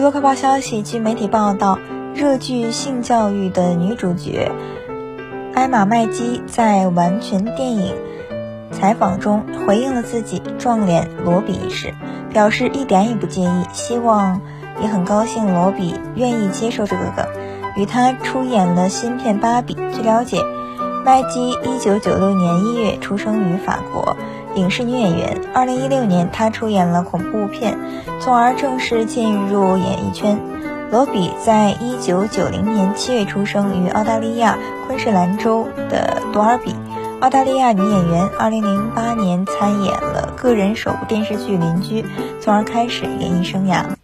娱乐快报消息，据媒体报道，热剧《性教育》的女主角艾玛麦基在完全电影采访中回应了自己撞脸罗比一事，表示一点也不介意，希望也很高兴罗比愿意接受这个梗，与他出演了新片《芭比》。据了解，麦基一九九六年一月出生于法国。影视女演员，二零一六年她出演了恐怖片，从而正式进入演艺圈。罗比在一九九零年七月出生于澳大利亚昆士兰州的多尔比，澳大利亚女演员。二零零八年参演了个人首部电视剧《邻居》，从而开始演艺生涯。